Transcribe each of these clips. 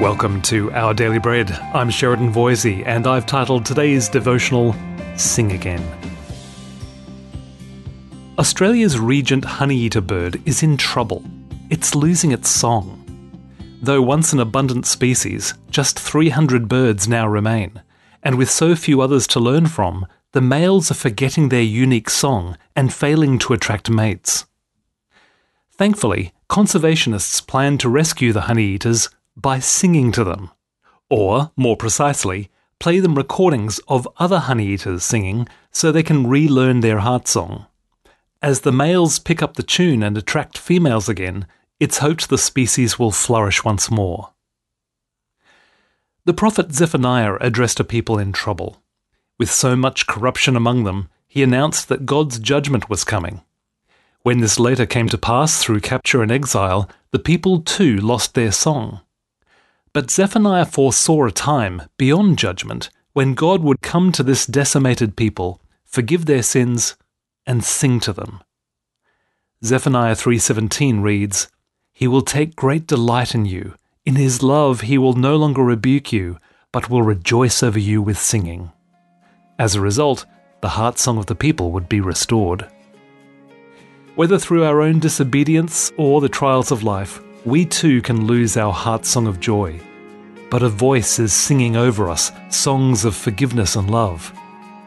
Welcome to Our Daily Bread. I'm Sheridan Voisey, and I've titled today's devotional Sing Again. Australia's regent honeyeater bird is in trouble. It's losing its song. Though once an abundant species, just 300 birds now remain, and with so few others to learn from, the males are forgetting their unique song and failing to attract mates. Thankfully, conservationists plan to rescue the honeyeaters by singing to them. Or, more precisely, play them recordings of other honeyeaters singing so they can relearn their heart song. As the males pick up the tune and attract females again, it's hoped the species will flourish once more. The prophet Zephaniah addressed a people in trouble. With so much corruption among them, he announced that God's judgment was coming. When this later came to pass through capture and exile, the people too lost their song. But Zephaniah foresaw a time beyond judgment when God would come to this decimated people, forgive their sins, and sing to them. Zephaniah 3:17 reads, "He will take great delight in you; in his love he will no longer rebuke you, but will rejoice over you with singing." As a result, the heart song of the people would be restored. Whether through our own disobedience or the trials of life, we too can lose our heart song of joy. But a voice is singing over us songs of forgiveness and love.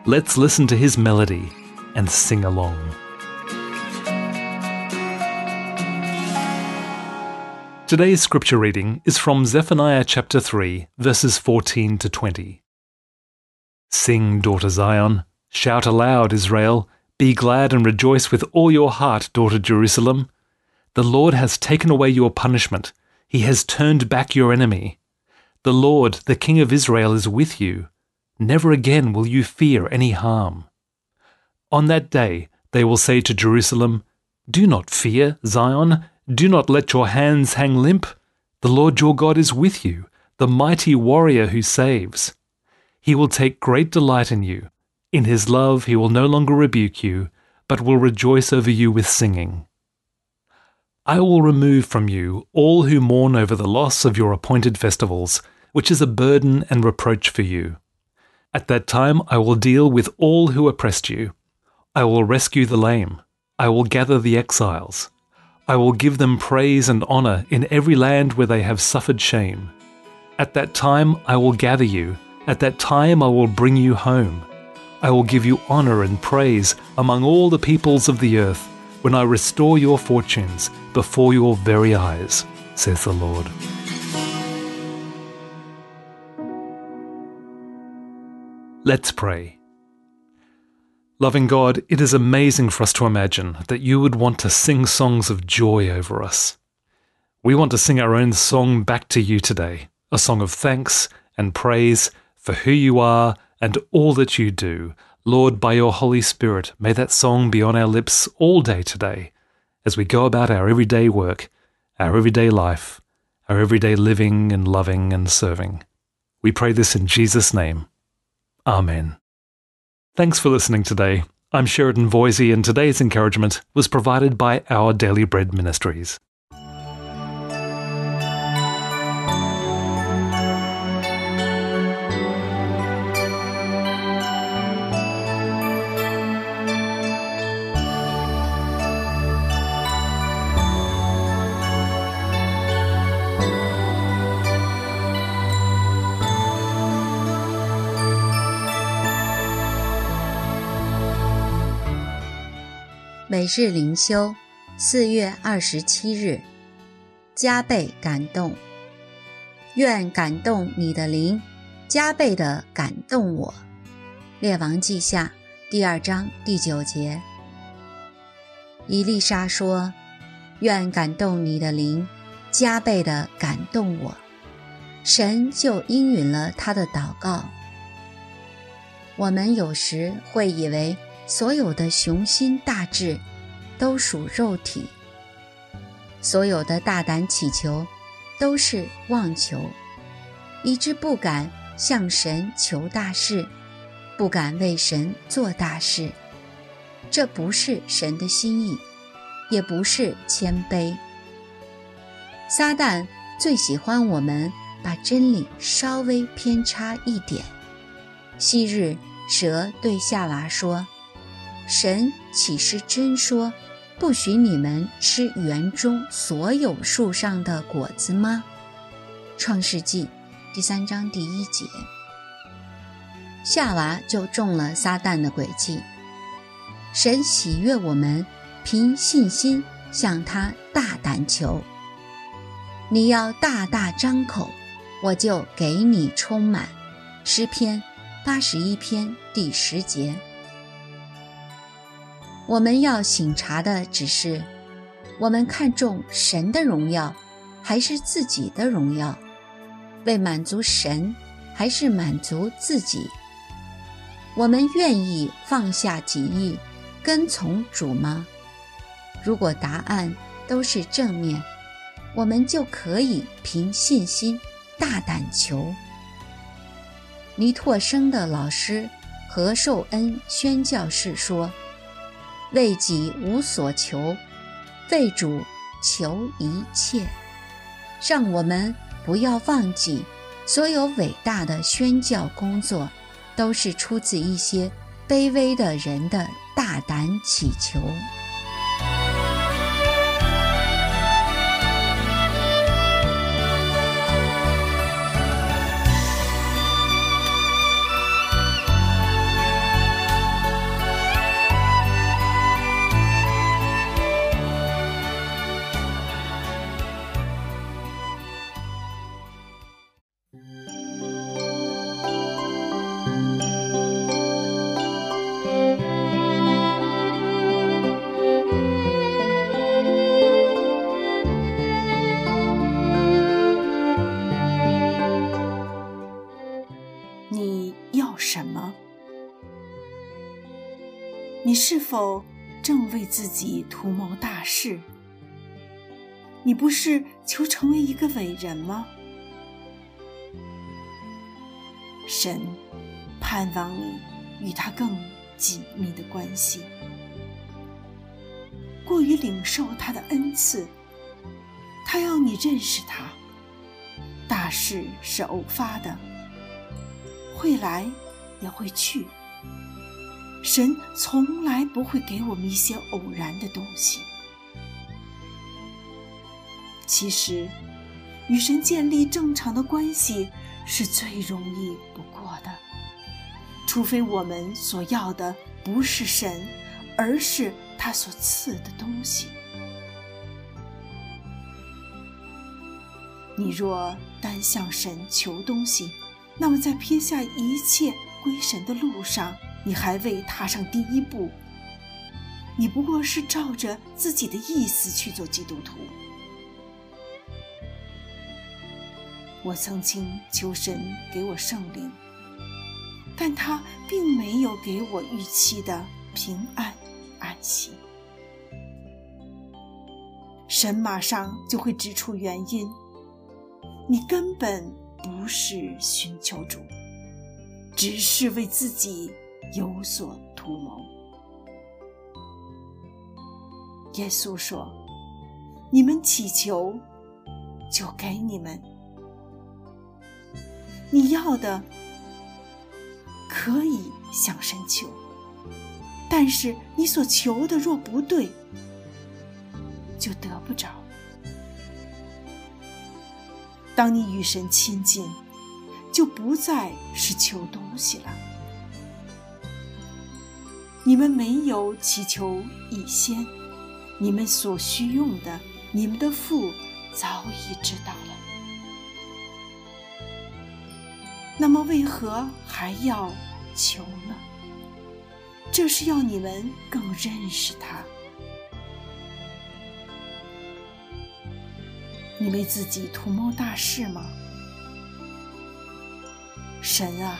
Let's listen to his melody and sing along. Today's scripture reading is from Zephaniah chapter 3, verses 14 to 20. Sing, daughter Zion, shout aloud, Israel, be glad and rejoice with all your heart, daughter Jerusalem. The Lord has taken away your punishment, he has turned back your enemy. The Lord, the King of Israel, is with you. Never again will you fear any harm. On that day they will say to Jerusalem, Do not fear, Zion, do not let your hands hang limp. The Lord your God is with you, the mighty warrior who saves. He will take great delight in you. In his love he will no longer rebuke you, but will rejoice over you with singing. I will remove from you all who mourn over the loss of your appointed festivals, which is a burden and reproach for you. At that time I will deal with all who oppressed you. I will rescue the lame. I will gather the exiles. I will give them praise and honour in every land where they have suffered shame. At that time I will gather you. At that time I will bring you home. I will give you honour and praise among all the peoples of the earth when I restore your fortunes before your very eyes, says the Lord. Let's pray. Loving God, it is amazing for us to imagine that you would want to sing songs of joy over us. We want to sing our own song back to you today, a song of thanks and praise for who you are and all that you do. Lord, by your Holy Spirit, may that song be on our lips all day today as we go about our everyday work, our everyday life, our everyday living and loving and serving. We pray this in Jesus' name. Amen. Thanks for listening today. I'm Sheridan Voisey, and today's encouragement was provided by Our Daily Bread Ministries. 每日灵修，四月二十七日，加倍感动。愿感动你的灵，加倍的感动我。列王记下第二章第九节。伊丽莎说：“愿感动你的灵，加倍的感动我。”神就应允了他的祷告。我们有时会以为。所有的雄心大志，都属肉体；所有的大胆祈求，都是妄求，以致不敢向神求大事，不敢为神做大事。这不是神的心意，也不是谦卑。撒旦最喜欢我们把真理稍微偏差一点。昔日蛇对夏娃说：“神岂是真说，不许你们吃园中所有树上的果子吗？”创世纪第三章第一节。夏娃就中了撒旦的诡计。神喜悦我们凭信心向他大胆求。你要大大张口，我就给你充满。诗篇八十一篇第十节。我们要醒察的只是，我们看重神的荣耀，还是自己的荣耀？为满足神，还是满足自己？我们愿意放下己意，跟从主吗？如果答案都是正面。我们就可以凭信心大胆求。尼拓生的老师何寿恩宣教士说：“为己无所求，为主求一切。”让我们不要忘记，所有伟大的宣教工作，都是出自一些卑微的人的大胆祈求。是否正为自己图谋大事？你不是求成为一个伟人吗？神盼望你与他更紧密的关系。过于领受他的恩赐，他要你认识他。大事是偶发的，会来也会去。神从来不会给我们一些偶然的东西。其实，与神建立正常的关系是最容易不过的，除非我们所要的不是神，而是他所赐的东西。你若单向神求东西，那么在撇下一切归神的路上。你还未踏上第一步，你不过是照着自己的意思去做基督徒。我曾经求神给我圣灵，但他并没有给我预期的平安安息。神马上就会指出原因，你根本不是寻求主，只是为自己。有所图谋。耶稣说：“你们祈求，就给你们。你要的可以向神求，但是你所求的若不对，就得不着。当你与神亲近，就不再是求东西了。”你们没有祈求以先，你们所需用的，你们的父早已知道了。那么为何还要求呢？这是要你们更认识他。你为自己图谋大事吗？神啊，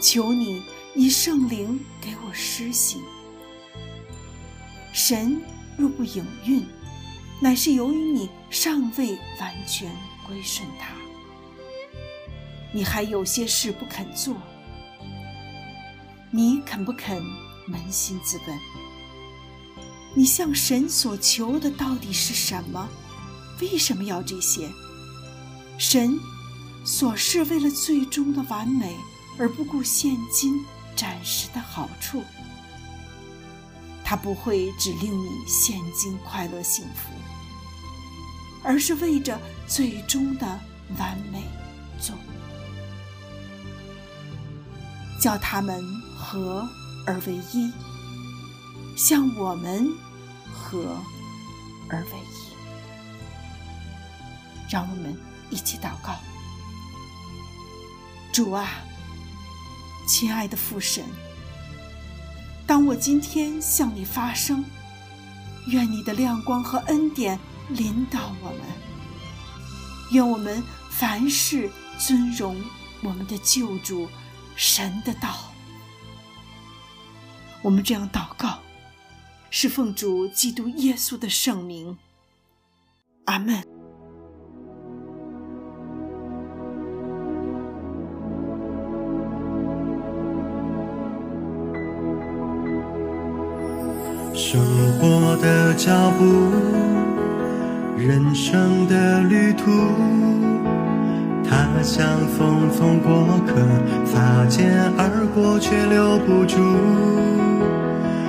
求你。以圣灵给我施行。神若不应允，乃是由于你尚未完全归顺他。你还有些事不肯做，你肯不肯扪心自问？你向神所求的到底是什么？为什么要这些？神所是为了最终的完美，而不顾现今暂时的好处。他不会只令你现今快乐幸福，而是为着最终的完美做，叫他们合而为一，像我们合而为一。让我们一起祷告。主啊，亲爱的父神，当我今天向你发声，愿你的亮光和恩典临到我们，愿我们凡事尊荣我们的救主神的道。我们这样祷告，是奉主基督耶稣的圣名。阿门。活的脚步，人生的旅途，它像匆匆过客，擦肩而过却留不住。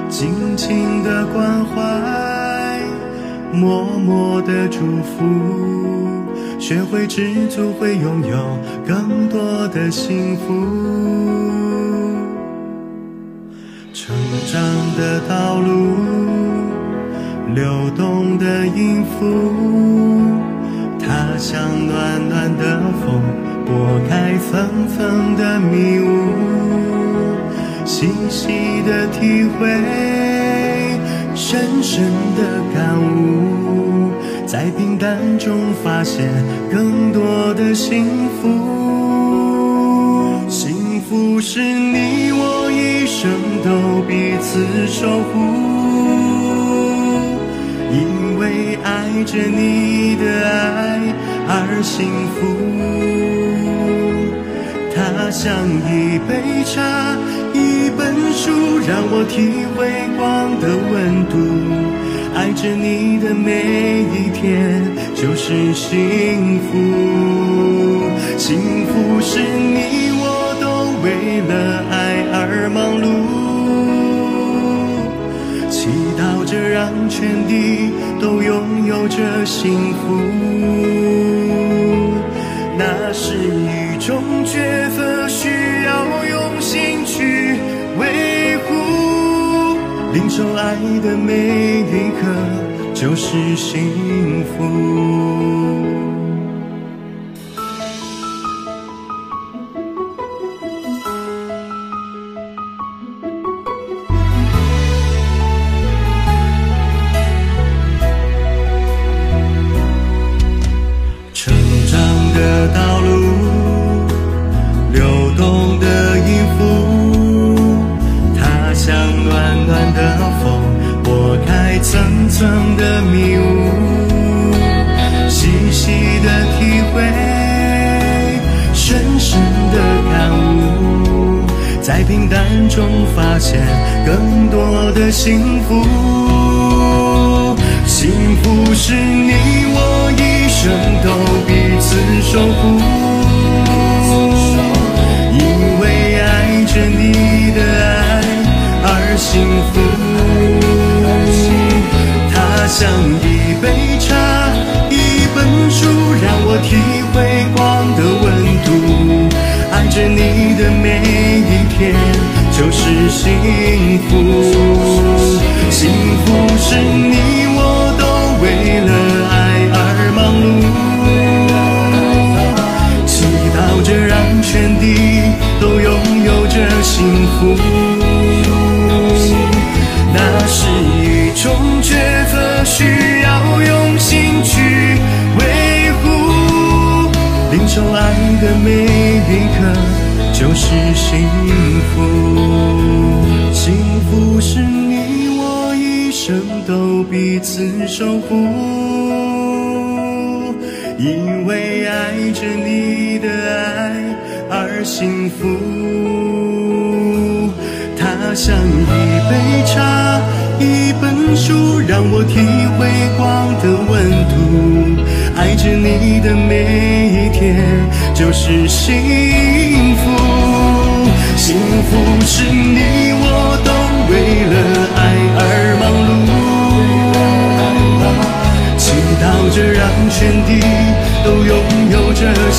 静静的关怀，默默的祝福，学会知足，会拥有更多的幸福。成长的道路，流动的音符，它像暖暖的风，拨开层层的迷雾，细细的体会，深深的感悟，在平淡中发现更多的幸福，幸福是你我一生。都彼此守护，为爱着你的爱而幸福。它像一杯茶，一本书，让我体会光的温度。爱着你的每一天就是幸福，幸福是你我都为了爱而忙碌。让全地都拥有着幸福，那是一种抉择，需要用心去维护。领受爱的每一刻，就是幸福。在平淡中发现更多的幸福，幸福是你我一生都彼此守护，因为爱着你的爱而幸福。它像一杯茶，幸福，幸福。是你我都为了爱而忙碌，祈祷着让全地都拥有着幸福，那是一种抉择，需要用心去维护，领受爱的每。一刻就是幸福，不是你我一生都彼此守护，因为爱着你的爱而幸福。它像一杯茶，一本书，让我体会光的温度。爱着你的每一天就是幸福。幸福是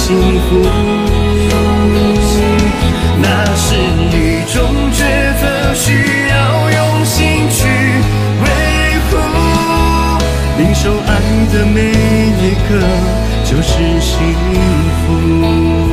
幸福。那是一种抉择，需要用心去维护。领受爱的每一刻，就是幸福。